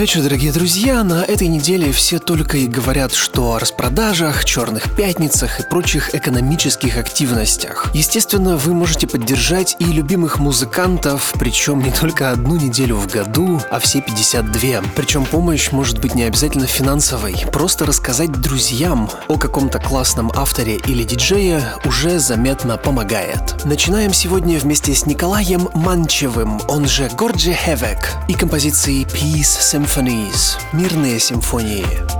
Вечер, дорогие друзья. На этой неделе все только и говорят, что о распродажах, черных пятницах и прочих экономических активностях. Естественно, вы можете поддержать и любимых музыкантов, причем не только одну неделю в году, а все 52. Причем помощь может быть не обязательно финансовой. Просто рассказать друзьям о каком-то классном авторе или диджее уже заметно помогает. Начинаем сегодня вместе с Николаем Манчевым, он же Горджи Хевек, и композицией Peace Symphonies – мирные симфонии.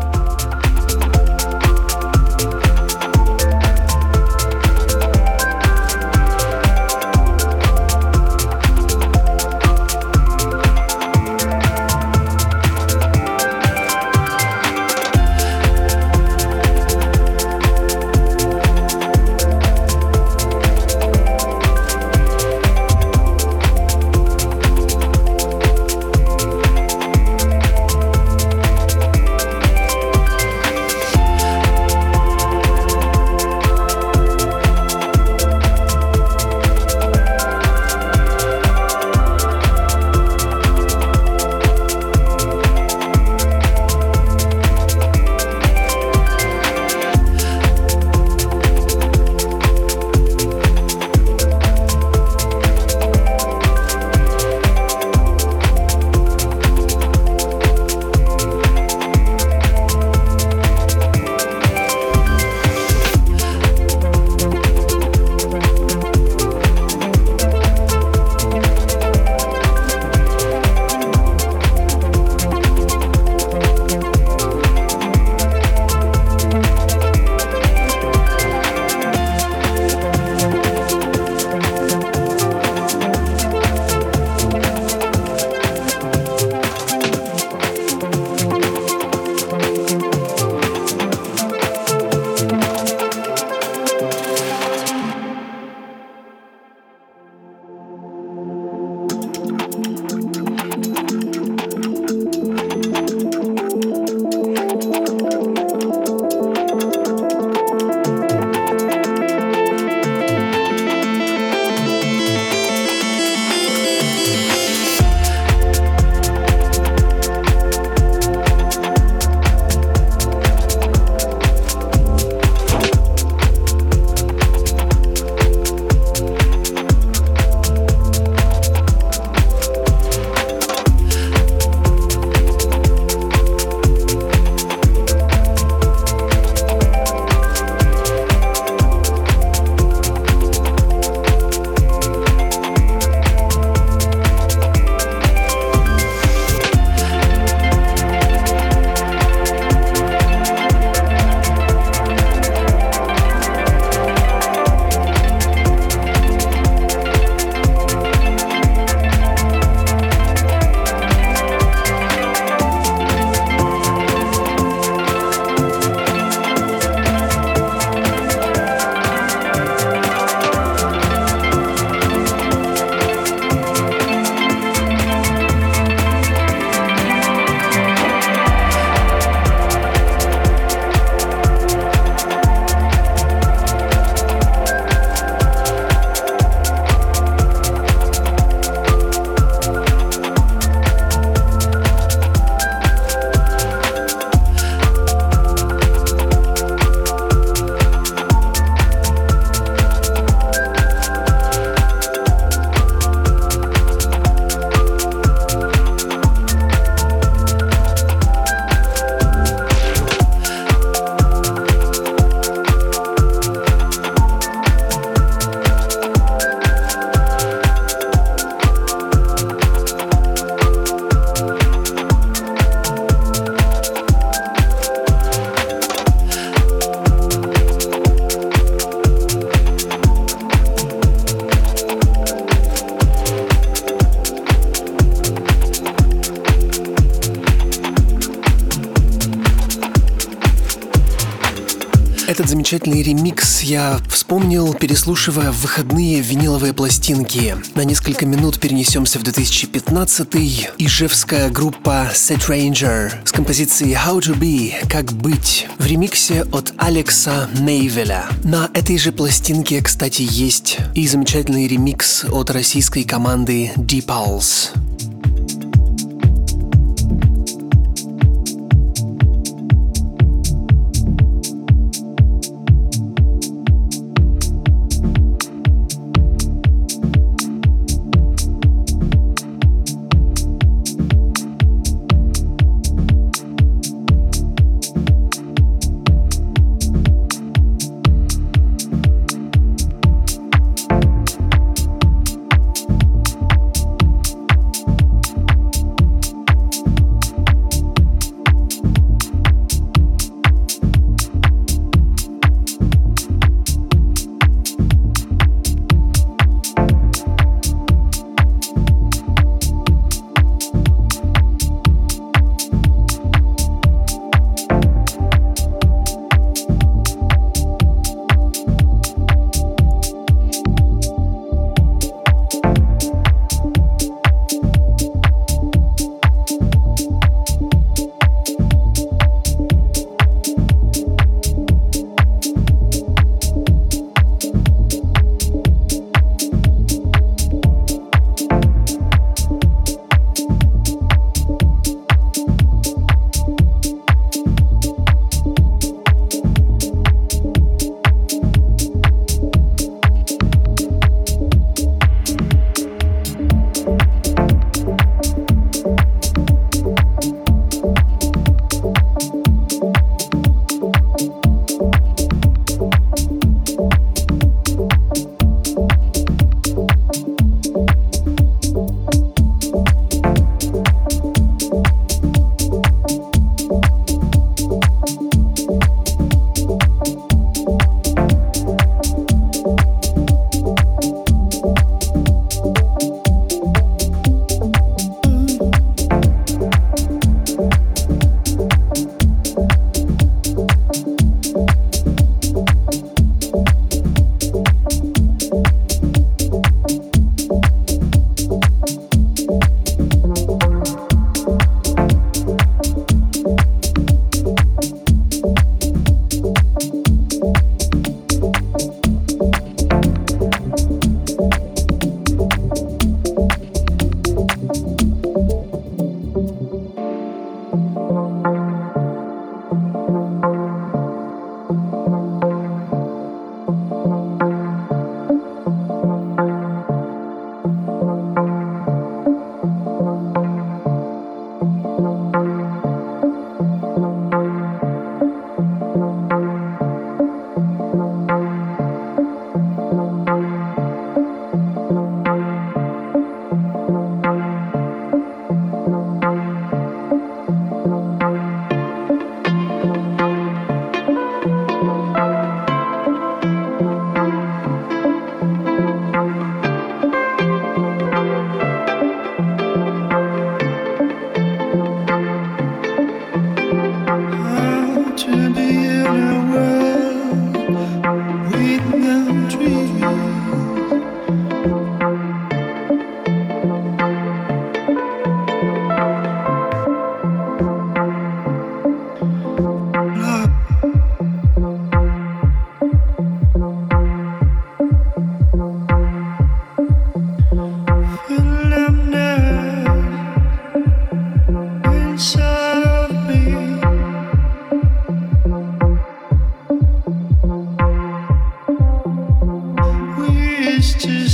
Замечательный ремикс я вспомнил, переслушивая выходные виниловые пластинки. На несколько минут перенесемся в 2015-й. Ижевская группа Set Ranger с композицией How to Be, как быть, в ремиксе от Алекса Мейвеля. На этой же пластинке, кстати, есть и замечательный ремикс от российской команды Deep Pulse.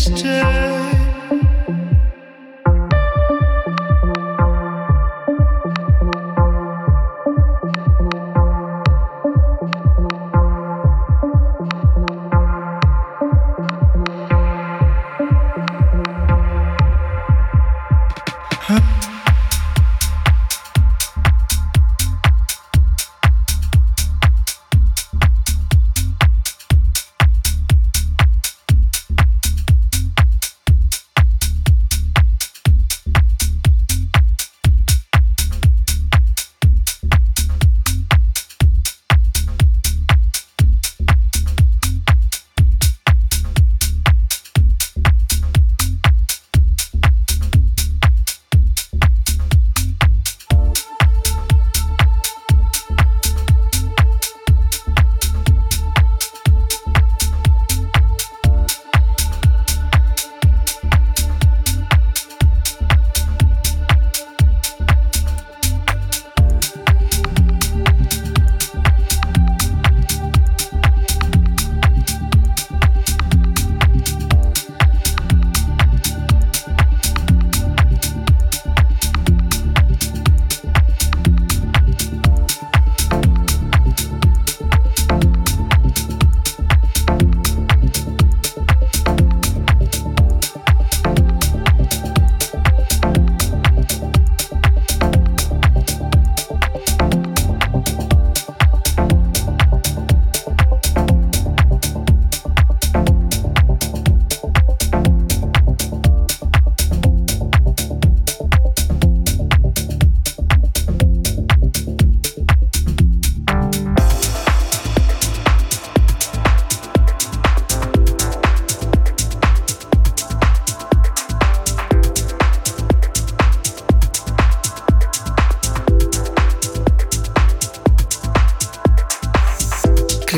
question.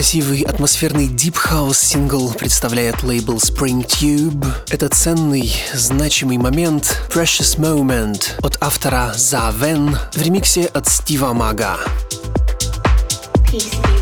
Красивый атмосферный Deep House сингл представляет лейбл Spring Tube. Это ценный, значимый момент Precious Moment от автора За Вен в ремиксе от Стива Мага. Peace.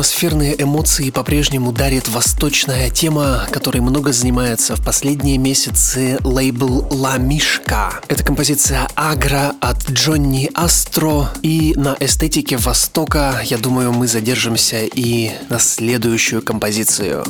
Атмосферные эмоции по-прежнему дарит восточная тема, которой много занимается в последние месяцы лейбл La Мишка. Это композиция Агра от Джонни Астро, и на эстетике Востока, я думаю, мы задержимся и на следующую композицию.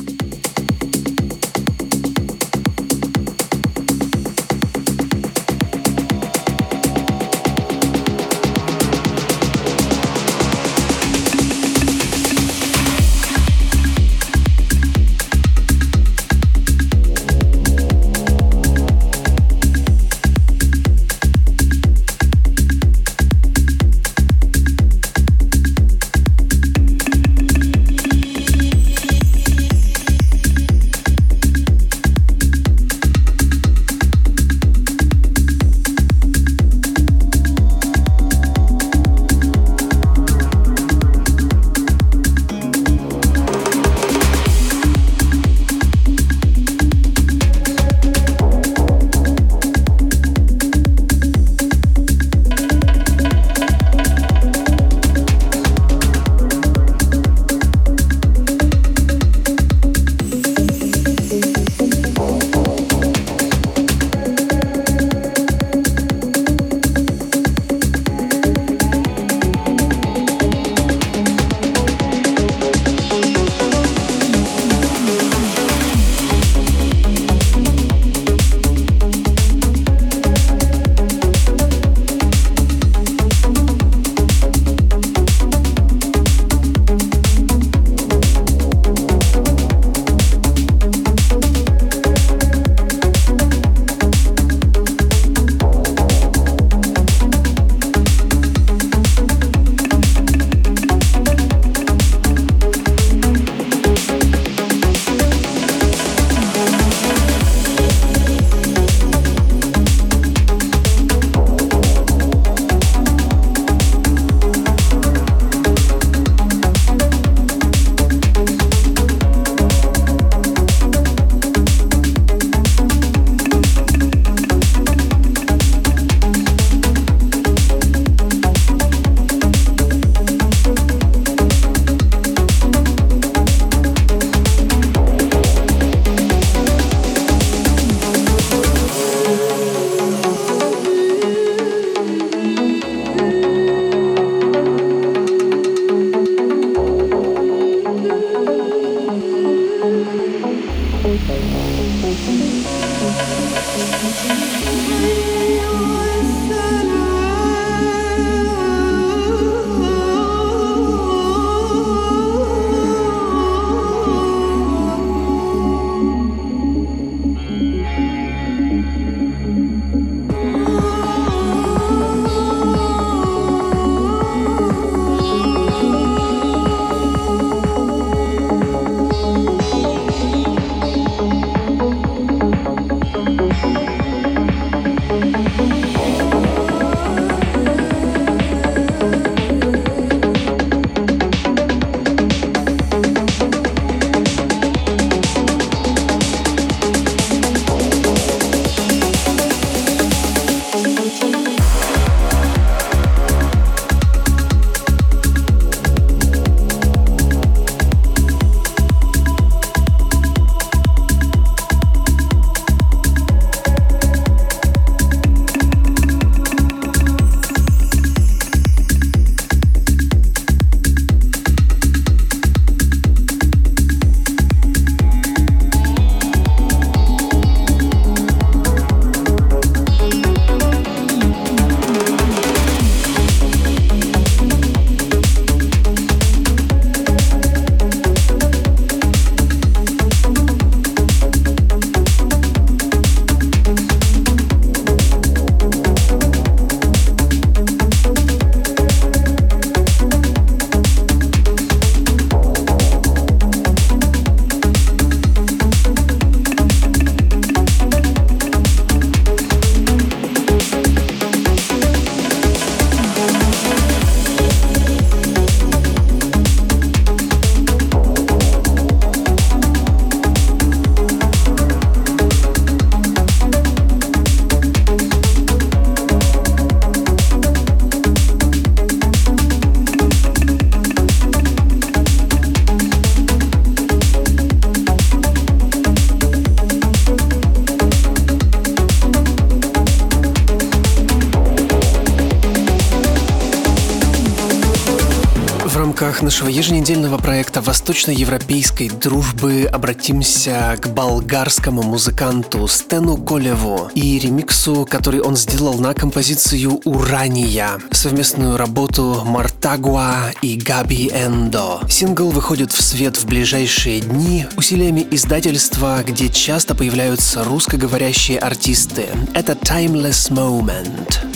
Нашего еженедельного проекта восточноевропейской дружбы обратимся к болгарскому музыканту Стену Колеву и ремиксу, который он сделал на композицию «Урания», совместную работу Мартагуа и Габи Эндо. Сингл выходит в свет в ближайшие дни усилиями издательства, где часто появляются русскоговорящие артисты. Это Timeless Moment.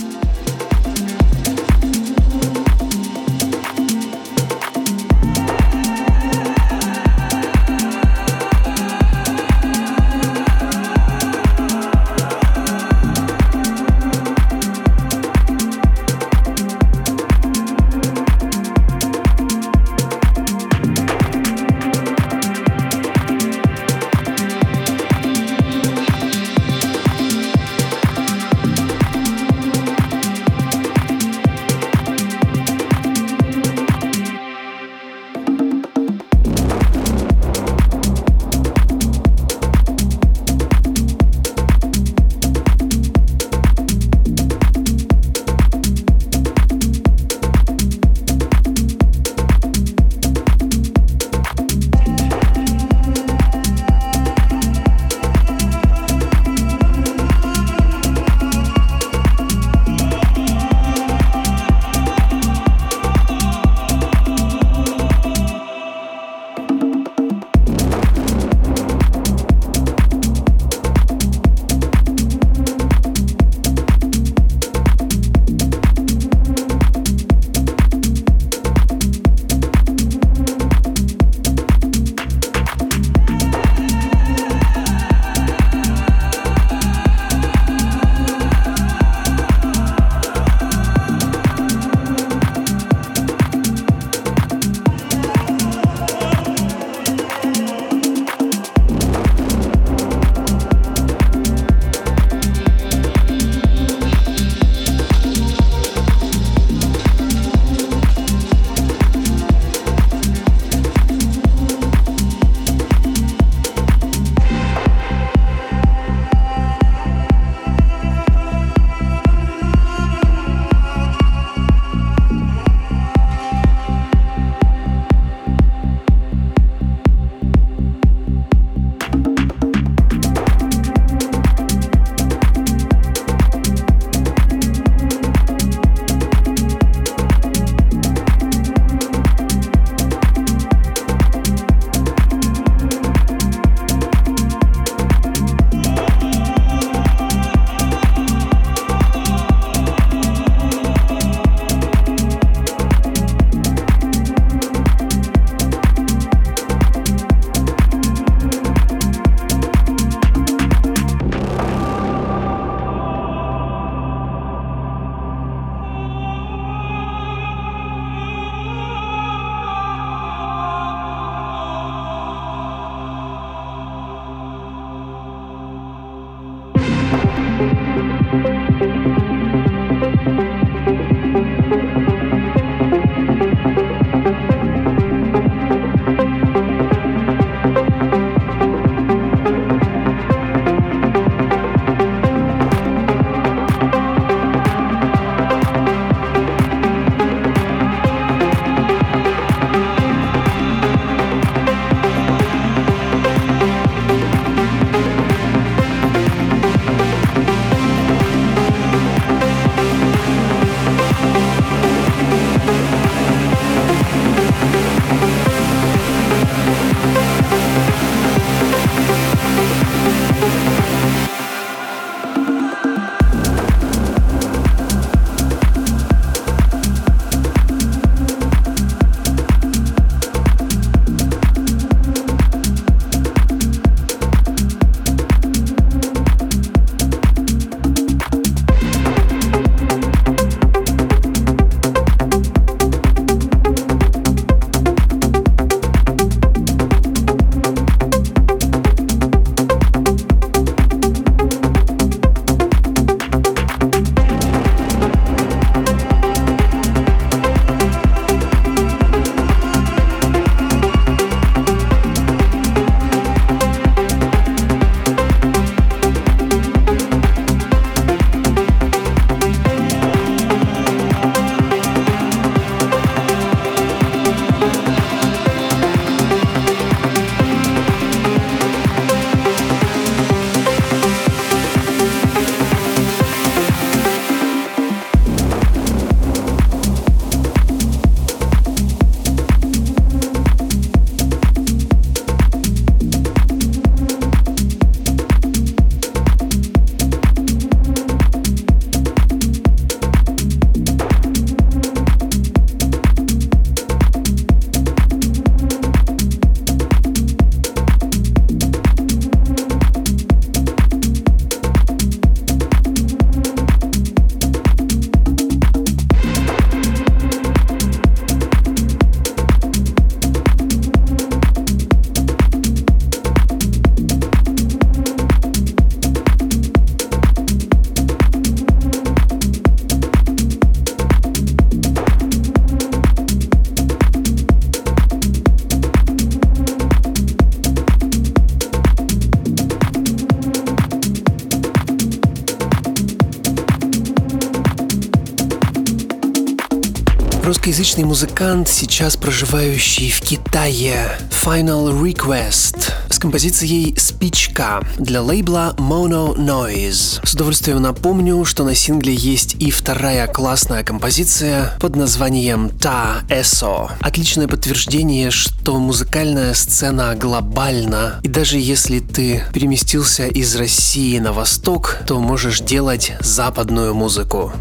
Русскоязычный музыкант, сейчас проживающий в Китае, Final Request с композицией «Спичка» для лейбла Mono Noise. С удовольствием напомню, что на сингле есть и вторая классная композиция под названием «Та Эсо». Отличное подтверждение, что музыкальная сцена глобальна, и даже если ты переместился из России на восток, то можешь делать западную музыку.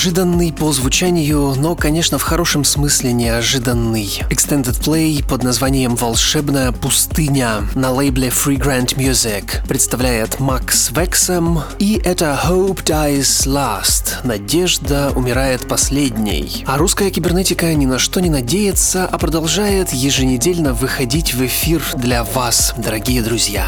Неожиданный по звучанию, но, конечно, в хорошем смысле неожиданный. Extended Play под названием «Волшебная пустыня» на лейбле Free Grant Music представляет Макс Вексом, и это Hope Dies Last – Надежда умирает последней. А русская кибернетика ни на что не надеется, а продолжает еженедельно выходить в эфир для вас, дорогие друзья.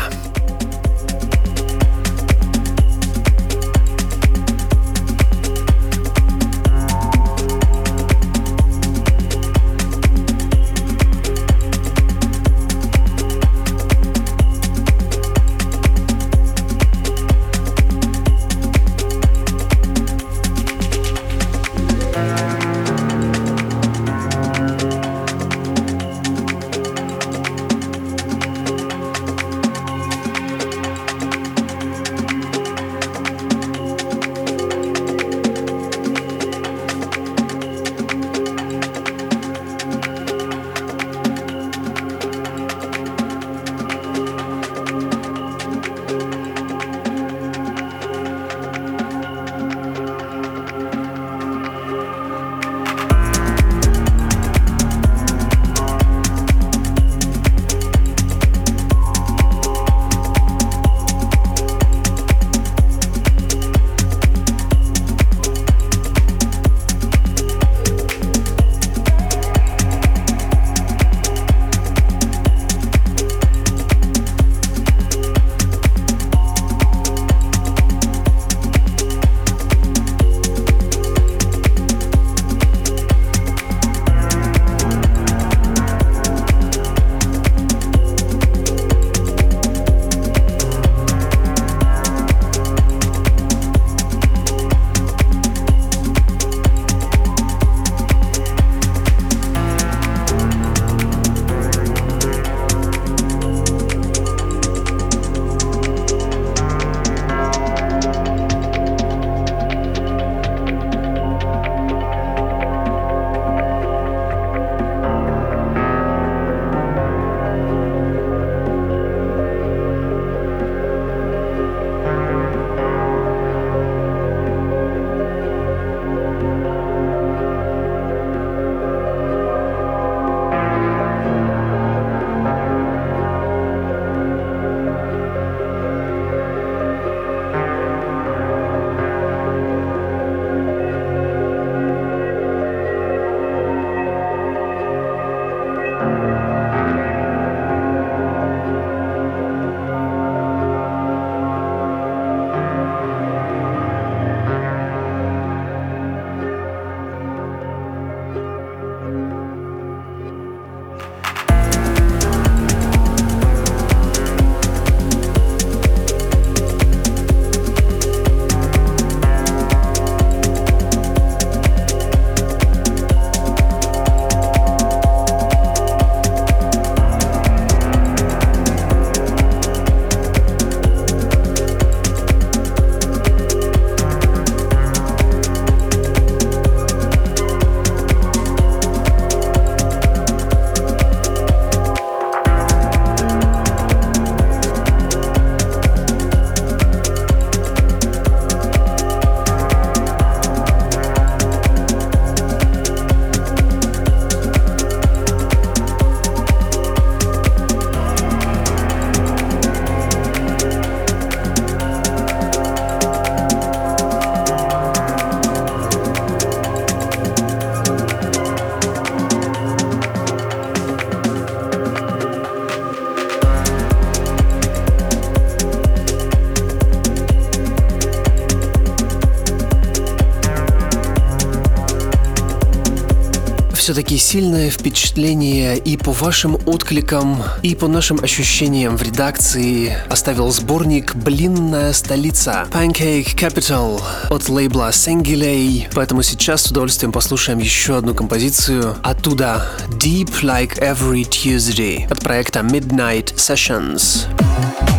Все-таки сильное впечатление и по вашим откликам, и по нашим ощущениям в редакции оставил сборник «Блинная столица» Pancake Capital от лейбла Sengilei. Поэтому сейчас с удовольствием послушаем еще одну композицию оттуда Deep Like Every Tuesday от проекта Midnight Sessions. Говорит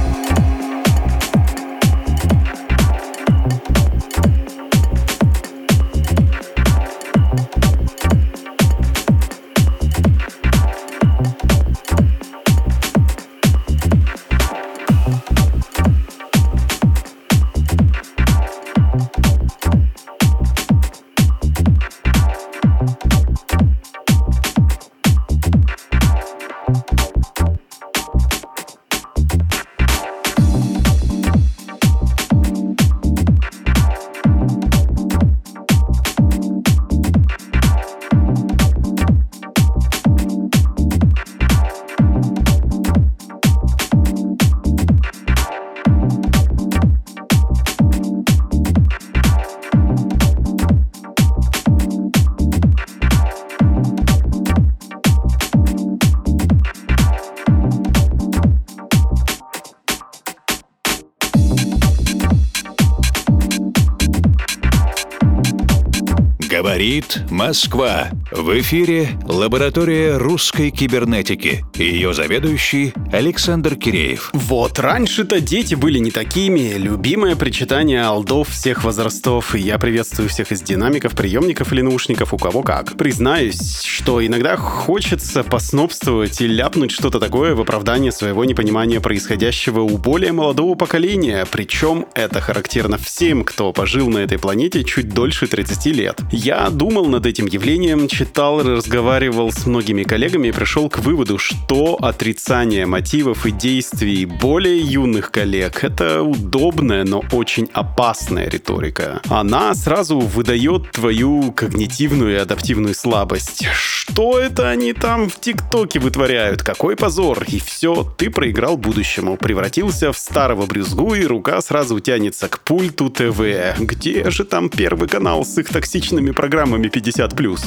Москва. В эфире лаборатория русской кибернетики. Ее заведующий Александр Киреев. Вот, раньше-то дети были не такими. Любимое причитание алдов всех возрастов. И я приветствую всех из динамиков, приемников или наушников, у кого как. Признаюсь, что иногда хочется поснобствовать и ляпнуть что-то такое в оправдание своего непонимания происходящего у более молодого поколения. Причем это характерно всем, кто пожил на этой планете чуть дольше 30 лет. Я думал над этим явлением, читал, разговаривал с многими коллегами и пришел к выводу, что отрицание мотивов и действий более юных коллег — это удобная, но очень опасная риторика. Она сразу выдает твою когнитивную и адаптивную слабость. Что это они там в ТикТоке вытворяют? Какой позор! И все, ты проиграл будущему, превратился в старого брюзгу, и рука сразу тянется к пульту ТВ. Где же там первый канал с их токсичными программами 50+.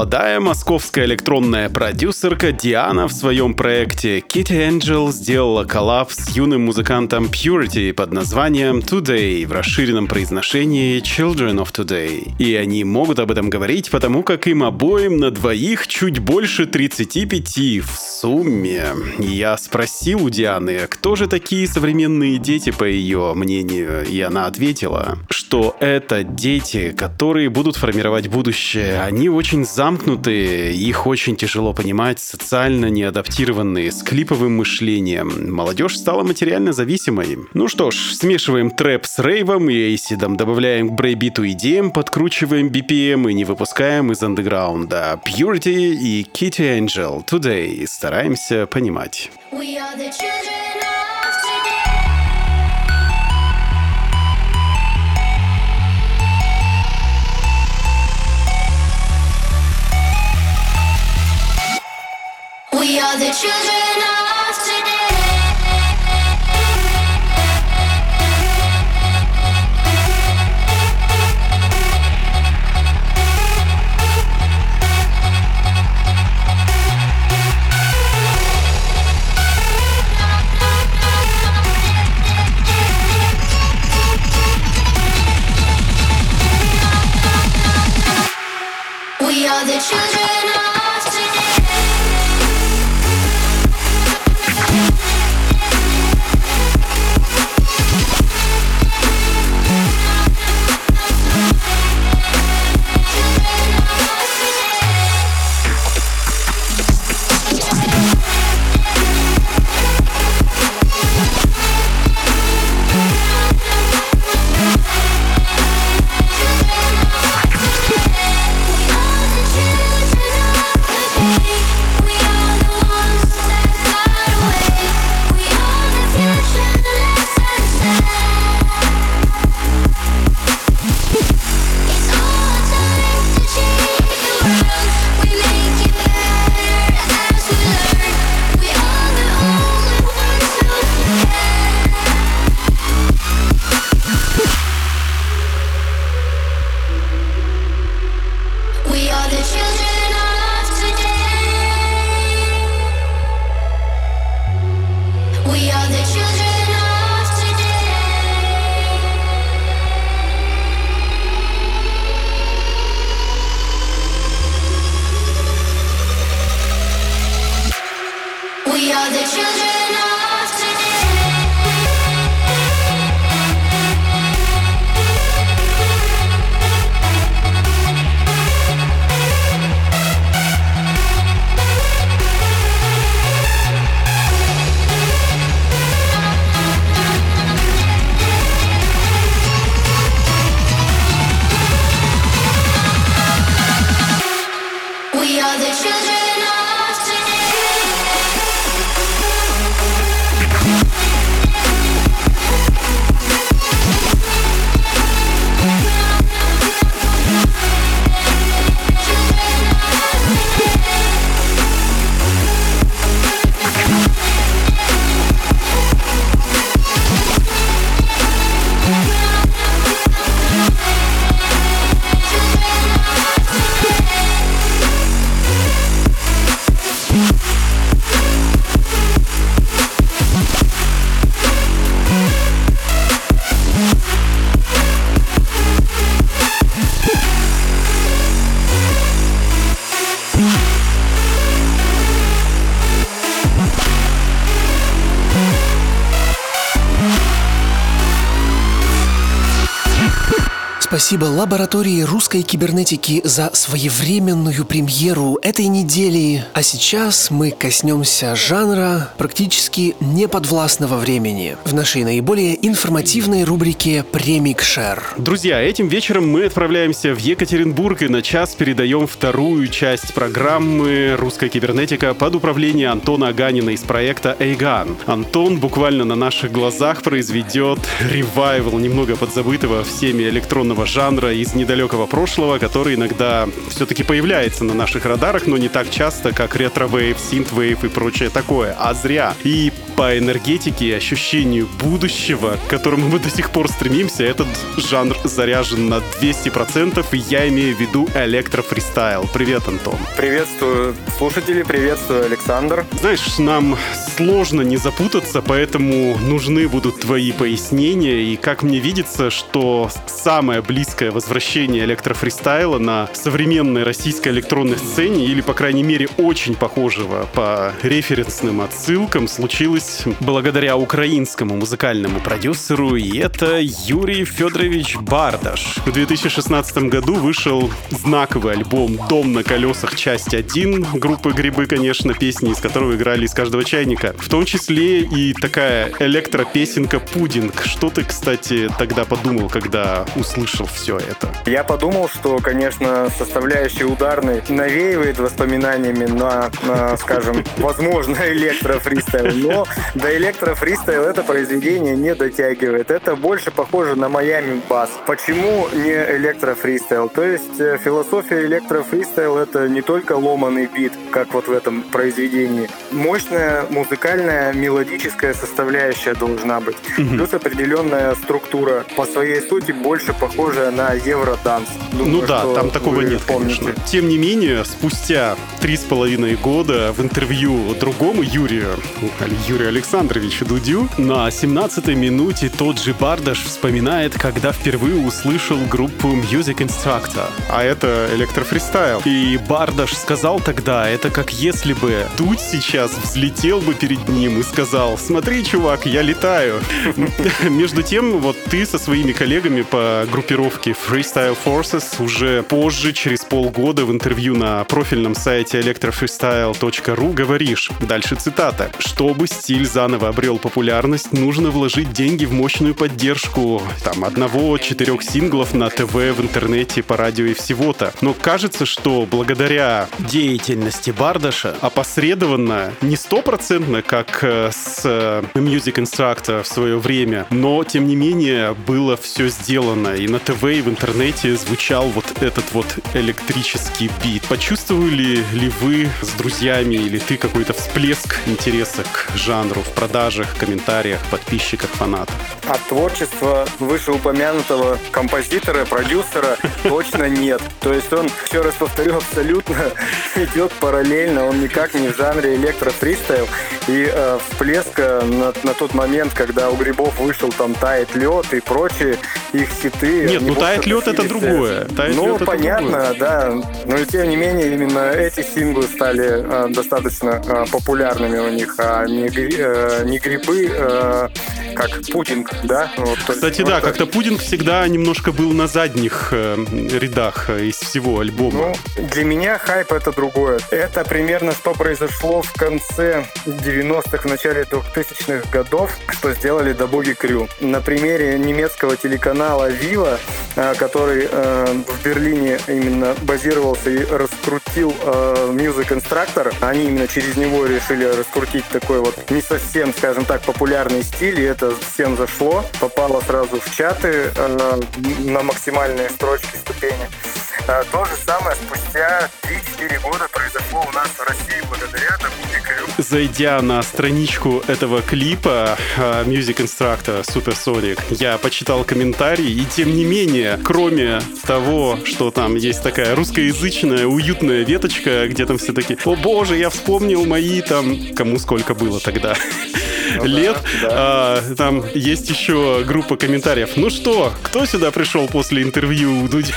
Молодая московская электронная продюсерка Диана в своем проекте Kitty Angel сделала коллаб с юным музыкантом Purity под названием Today в расширенном произношении Children of Today. И они могут об этом говорить, потому как им обоим на двоих чуть больше 35 в сумме. Я спросил у Дианы, кто же такие современные дети, по ее мнению, и она ответила, что это дети, которые будут формировать будущее. Они очень замкнутые, их очень тяжело понимать, социально неадаптированные, с клиповым мышлением. Молодежь стала материально зависимой. Ну что ж, смешиваем трэп с рейвом и эйсидом, добавляем к брейбиту идеям, подкручиваем BPM и не выпускаем из андеграунда. Purity и Kitty Angel Today стараемся понимать. We are the children We are the children of спасибо лаборатории русской кибернетики за своевременную премьеру этой недели. А сейчас мы коснемся жанра практически неподвластного времени в нашей наиболее информативной рубрике «Премикшер». Друзья, этим вечером мы отправляемся в Екатеринбург и на час передаем вторую часть программы «Русская кибернетика» под управление Антона Аганина из проекта «Эйган». Антон буквально на наших глазах произведет revival немного подзабытого всеми электронного жанра из недалекого прошлого, который иногда все-таки появляется на наших радарах, но не так часто, как ретро-вейв, синт-вейв и прочее такое. А зря. И по энергетике и ощущению будущего, к которому мы до сих пор стремимся, этот жанр заряжен на 200%, и я имею в виду электрофристайл. Привет, Антон. Приветствую слушатели, приветствую Александр. Знаешь, нам сложно не запутаться, поэтому нужны будут твои пояснения. И как мне видится, что самое близкое возвращение электрофристайла на современной российской электронной сцене, или, по крайней мере, очень похожего по референсным отсылкам, случилось благодаря украинскому музыкальному продюсеру, и это Юрий Федорович Бардаш. В 2016 году вышел знаковый альбом «Дом на колесах. Часть 1» группы «Грибы», конечно, песни из которого играли из каждого чайника. В том числе и такая электропесенка «Пудинг». Что ты, кстати, тогда подумал, когда услышал все это? Я подумал, что, конечно, составляющая ударной навеивает воспоминаниями на, на скажем, возможно, электрофристайл, но до electro freestyle это произведение не дотягивает. Это больше похоже на Miami bass. Почему не electro freestyle? То есть э, философия electro freestyle это не только ломаный бит, как вот в этом произведении. Мощная музыкальная мелодическая составляющая должна быть. Плюс определенная структура. По своей сути больше похожая на евроданс. Думаю, ну да, там такого нет, помните. конечно. Тем не менее, спустя три с половиной года в интервью другому Юрию, Юрию Александровичу Дудю, на 17-й минуте тот же Бардаш вспоминает, когда впервые услышал группу Music Instructor, а это электрофристайл. И Бардаш сказал тогда, это как если бы Дудь сейчас взлетел бы перед ним и сказал, смотри, чувак, я летаю. Между тем, вот ты со своими коллегами по группировке Freestyle Forces уже позже, через полгода в интервью на профильном сайте electrofreestyle.ru говоришь, дальше цитата, чтобы стиль заново обрел популярность, нужно вложить деньги в мощную поддержку там одного-четырех синглов на ТВ, в интернете, по радио и всего-то. Но кажется, что благодаря деятельности Бардаша опосредованно, не стопроцентно, как э, с э, Music Instructor в свое время, но тем не менее было все сделано. И на ТВ, и в интернете звучал вот этот вот электрический бит. Почувствовали ли вы с друзьями или ты какой-то всплеск интереса к жанру в продажах, комментариях, подписчиках, фанатах? От творчества вышеупомянутого композитора, продюсера точно нет. То есть он, еще раз повторю, абсолютно идет параллельно, он никак не в жанре электрофристайл. И э, всплеска на, на тот момент, когда у Грибов вышел там «Тает лед» и прочие их хиты... Нет, они, ну «Тает лед» это другое. «Тает ну, лед» понятно, да. Но тем не менее, именно эти синглы стали э, достаточно э, популярными у них, а не, э, не грибы, э, как пудинг, да? Вот, Кстати, да, как-то Пудинг всегда немножко был на задних э, рядах э, из всего альбома. Ну, для меня хайп это другое. Это примерно что произошло в конце 90-х, в начале 2000-х годов, что сделали Добуги Крю. На примере немецкого телеканала э, который э, в Берлине именно базировался и раскрутил э, Music Instructor, они именно через него решили раскрутить такой вот не совсем, скажем так, популярный стиль, и это всем зашло, попало сразу в чаты э, на максимальные строчки, ступени. А, То же самое спустя 3-4 года произошло у нас в России благодаря Добуги Крю. Зайдя на страничку этого клипа э, Music Instructor Supersonic, я почитал комментарии, и тем не менее, кроме того, что там есть такая русскоязычная уютная веточка, где там все таки «О боже, я вспомнил мои там...» Кому сколько было тогда. So лет. да. А, там есть еще группа комментариев. Ну что, кто сюда пришел после интервью у Дудя?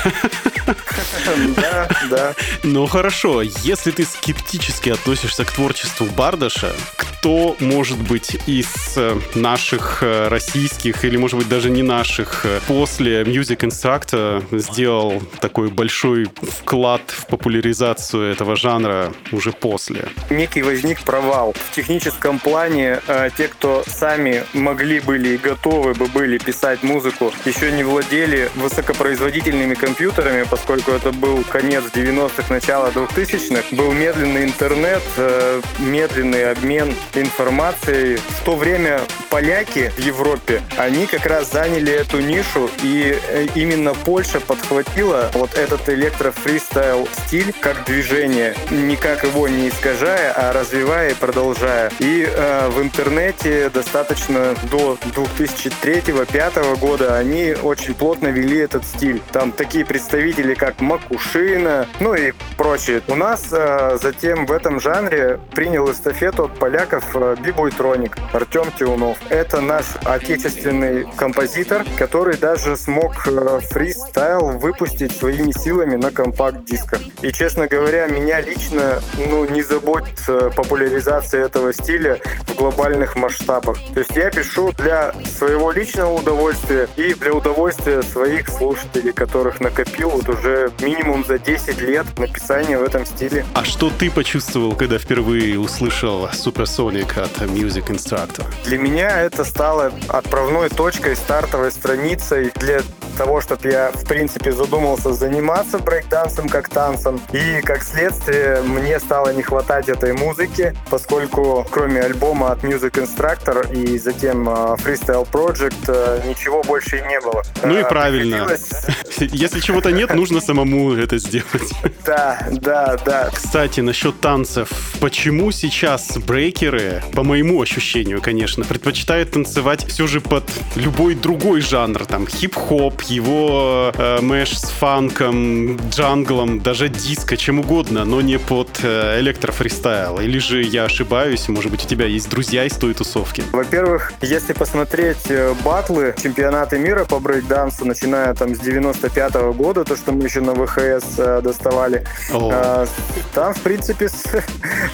Да, да. Ну хорошо, если ты скептически относишься к творчеству Бардаша, кто, может быть, из э, наших э, российских или, может быть, даже не наших, э, после Music Instructor сделал такой большой вклад в популяризацию этого жанра уже после? некий возник провал. В техническом плане э, те, кто сами могли были и готовы бы были писать музыку, еще не владели высокопроизводительными компьютерами, поскольку это был конец 90-х, начало 2000-х. Был медленный интернет, э, медленный обмен информацией. В то время поляки в Европе, они как раз заняли эту нишу, и э, именно Польша подхватила вот этот электро-фристайл стиль как движение, никак его не искажая, а развивая и продолжая. И э, в интернете достаточно до 2003-2005 года они очень плотно вели этот стиль. Там такие представители, как Макушина, ну и прочее. У нас э, затем в этом жанре принял эстафету от поляков э, бибойтроник Артем Тиунов. Это наш отечественный композитор, который даже смог э, фристайл выпустить своими силами на компакт-дисках. И, честно говоря, меня лично ну, не заботит популяризация этого стиля в глобальных масштабах. То есть я пишу для своего личного удовольствия и для удовольствия своих слушателей, которых накопил вот уже минимум за 10 лет написания в этом стиле. А что ты почувствовал, когда впервые услышал Supersonic от Music Instructor? Для меня это стало отправной точкой, стартовой страницей для того, чтобы я, в принципе, задумался заниматься брейкдансом как танцем. И, как следствие, мне стало не хватать этой музыки, поскольку кроме альбома от Music Instructor и затем э, Freestyle Project э, ничего больше и не было. Ну и Э, правильно. Если чего-то нет, нужно самому это сделать. Да, да, да. Кстати, насчет танцев. Почему сейчас брейкеры, по моему ощущению, конечно, предпочитают танцевать все же под любой другой жанр? Там хип-хоп, его э, мэш с фанком, джанглом, даже диско, чем угодно, но не под э, электрофристайл. Или же я ошибаюсь, может быть, у тебя есть друзья из той тусовки? Во-первых, если посмотреть э, батлы, чемпионаты мира по брейкдансу, начиная там с 95 года, то, что мы еще на ВХС э, доставали, О. э, там, в принципе, с-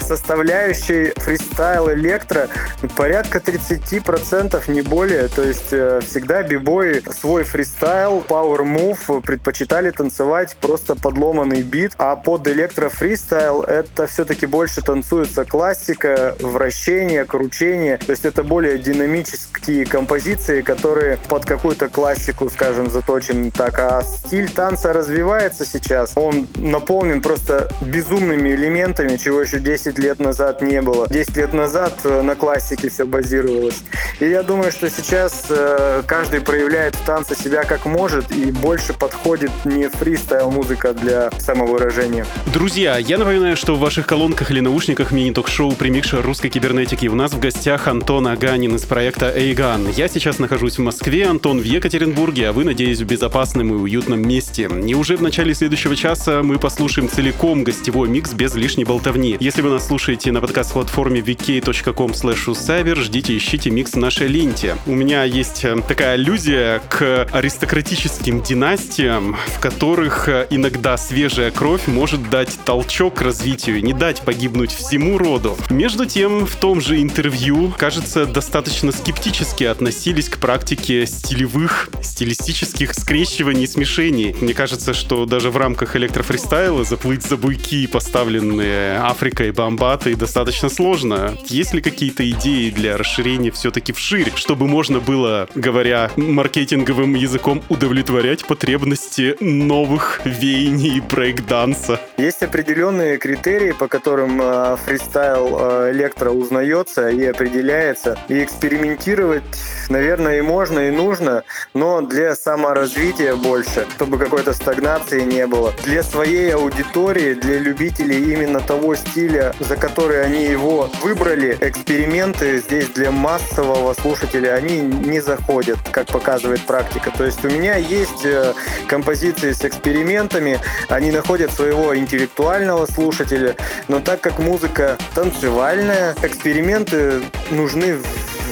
составляющей фристайл электро порядка 30%, не более. То есть э, всегда бибои свой фристайл, power move предпочитали танцевать просто подломанный бит, а под электро фристайл это все-таки больше танцуется классика, вращение, кручение. То есть это более динамические композиции, которые под какую-то классику, скажем, заточены так. А стиль танца развивается сейчас. Он наполнен просто безумными элементами, чего еще 10 лет назад не было. 10 лет назад э, на классике все базировалось. И я думаю, что сейчас э, каждый проявляет в танце себя как может и больше подходит не фристайл музыка для самовыражения. Друзья, я напоминаю, что в ваших колонках или наушниках мини-ток-шоу «Примикша русской кибернетики» у нас в гостях Антон Аганин из проекта «Эйган». Я сейчас нахожусь в Москве, Антон в Екатеринбурге, а вы, надеюсь, в безопасном и уютном месте. И уже в начале следующего часа мы послушаем целиком гостевой микс без лишней болтовни. Если вы нас слушаете на подкаст-платформе vk.com slash ждите, ищите микс в нашей ленте. У меня есть э, такая аллюзия к аристократическим династиям, в которых э, иногда свежая кровь может дать толчок развитию и не дать погибнуть всему роду. Между тем, в том же интервью, кажется, достаточно скептически относились к практике стилевых, стилистических скрещиваний и смешений. Мне кажется, что даже в рамках электрофристайла заплыть за буйки, поставленные Африкой и Бомбатой, достаточно сложно. Есть ли какие-то идеи для расширения все-таки вширь, чтобы можно было, говоря маркетинговым языком, удовлетворять потребности новых веяний брейкданса? Есть определенные критерии, по которым э, фристайл э, электро узнается и определяется. И экспериментировать, наверное, и можно, и нужно, но для саморазвития больше, чтобы какой-то стагнации не было. Для своей аудитории, для любителей именно того стиля, за который они его выбрали, эксперименты здесь для массового слушателя, они не заходят, как показывает практика. То есть у меня есть э, композиции с экспериментами, они находят своего интеллектуального слушателя, но так как музыка танцевальная, эксперименты нужны в-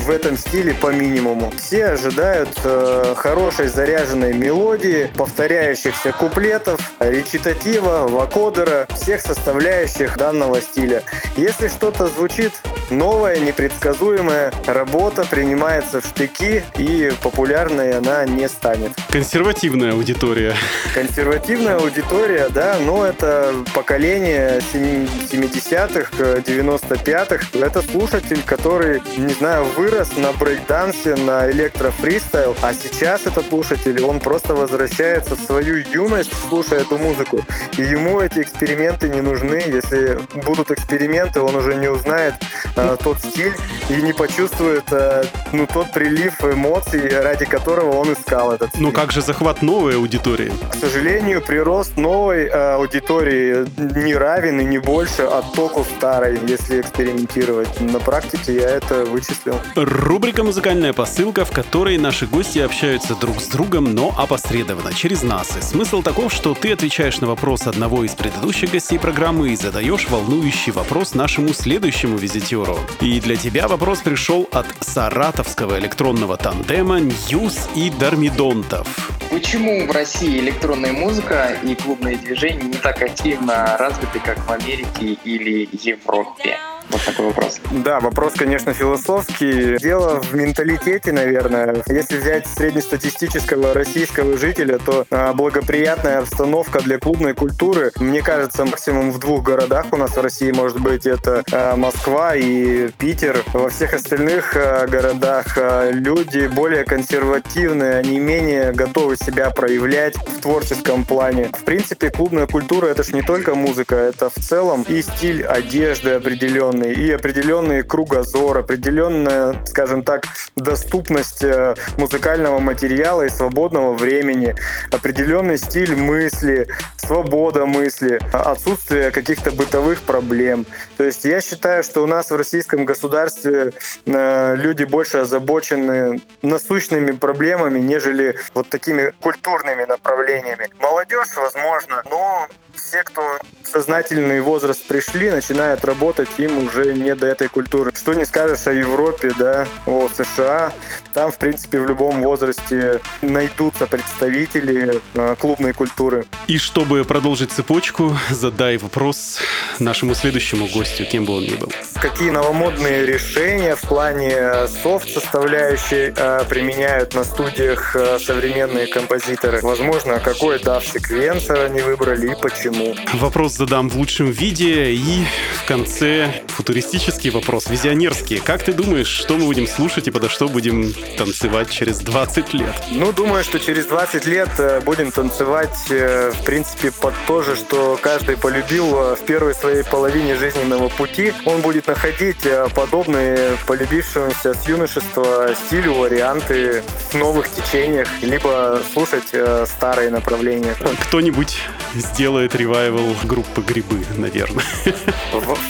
в этом стиле по минимуму. Все ожидают э, хорошей заряженной мелодии, повторяющихся куплетов, речитатива, вокодера, всех составляющих данного стиля. Если что-то звучит новое, непредсказуемое, работа принимается в штыки и популярной она не станет. Консервативная аудитория. Консервативная аудитория, да, но это поколение сем- 70-х, э, 95-х. Это слушатель, который, не знаю, вырос на брейкдансе, на электрофристайл, а сейчас этот слушатель, он просто возвращается в свою юность, слушая эту музыку. И ему эти эксперименты не нужны. Если будут эксперименты, он уже не узнает э, тот стиль и не почувствует э, ну, тот прилив эмоций, ради которого он искал этот стиль. Ну как же захват новой аудитории? К сожалению, прирост новой э, аудитории не равен и не больше оттоку старой, если экспериментировать. На практике я это вычислил. Рубрика «Музыкальная посылка», в которой наши гости общаются друг с другом, но опосредованно, через нас. И смысл таков, что ты отвечаешь на вопрос одного из предыдущих гостей программы и задаешь волнующий вопрос нашему следующему визитеру. И для тебя вопрос пришел от саратовского электронного тандема «Ньюс» и «Дармидонтов». Почему в России электронная музыка и клубные движения не так активно развиты, как в Америке или Европе? Вот такой вопрос. Да, вопрос, конечно, философский. Дело в менталитете, наверное. Если взять среднестатистического российского жителя, то а, благоприятная обстановка для клубной культуры, мне кажется, максимум в двух городах у нас в России может быть. Это а, Москва и Питер. Во всех остальных а, городах люди более консервативные, они менее готовы себя проявлять в творческом плане. В принципе, клубная культура — это ж не только музыка, это в целом и стиль одежды определенный, и определенный кругозор, определенная, скажем так, доступность э, музыкального материала и свободного времени, определенный стиль мысли, свобода мысли, отсутствие каких-то бытовых проблем. То есть я считаю, что у нас в российском государстве э, люди больше озабочены насущными проблемами, нежели вот такими культурными направлениями. Молодежь, возможно, но все, кто в сознательный возраст пришли, начинают работать, им уже не до этой культуры. Что не скажешь о Европе, да, о США. Там, в принципе, в любом возрасте найдутся представители э, клубной культуры. И чтобы продолжить цепочку, задай вопрос нашему следующему гостю, кем бы он ни был. Какие новомодные решения в плане софт-составляющей э, применяют на студиях э, современные композиторы? Возможно, какой DAW секвенсор они выбрали и почему? Вопрос задам в лучшем виде и в конце футуристический вопрос, визионерский. Как ты думаешь, что мы будем слушать и подо что будем танцевать через 20 лет? Ну, думаю, что через 20 лет э, будем танцевать, э, в принципе, под то же, что каждый полюбил э, в первой своей половине жизненного пути. Он будет находить подобные полюбившимся с юношества стилю варианты в новых течениях, либо слушать старые направления. Кто-нибудь сделает ревайвал группы «Грибы», наверное.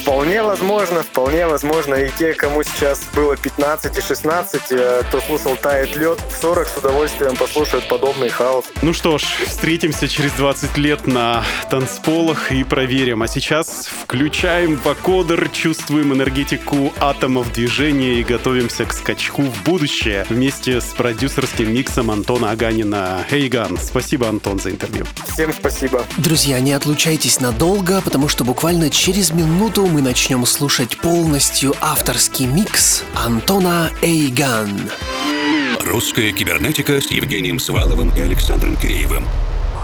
Вполне возможно, вполне возможно. И те, кому сейчас было 15 и 16, э, кто слушал «Тает лед», в 40 с удовольствием послушают подобный хаос. Ну что ж, встретимся через 20 лет на танцполах и проверим. А сейчас включаем вокодер, чувствуем энергетику атомов движения и готовимся к скачку в будущее вместе с продюсерским миксом Антона Аганина. Эйган, спасибо, Антон, за интервью. Всем спасибо. Друзья, не отлучайтесь надолго, потому что буквально через минуту мы начнем слушать полностью авторский микс Антона Эйган. Русская кибернетика с Евгением Сваловым и Александром Киреевым.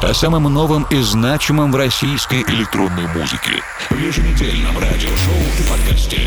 О самом новом и значимом в российской электронной музыке. В еженедельном радиошоу и подкасте.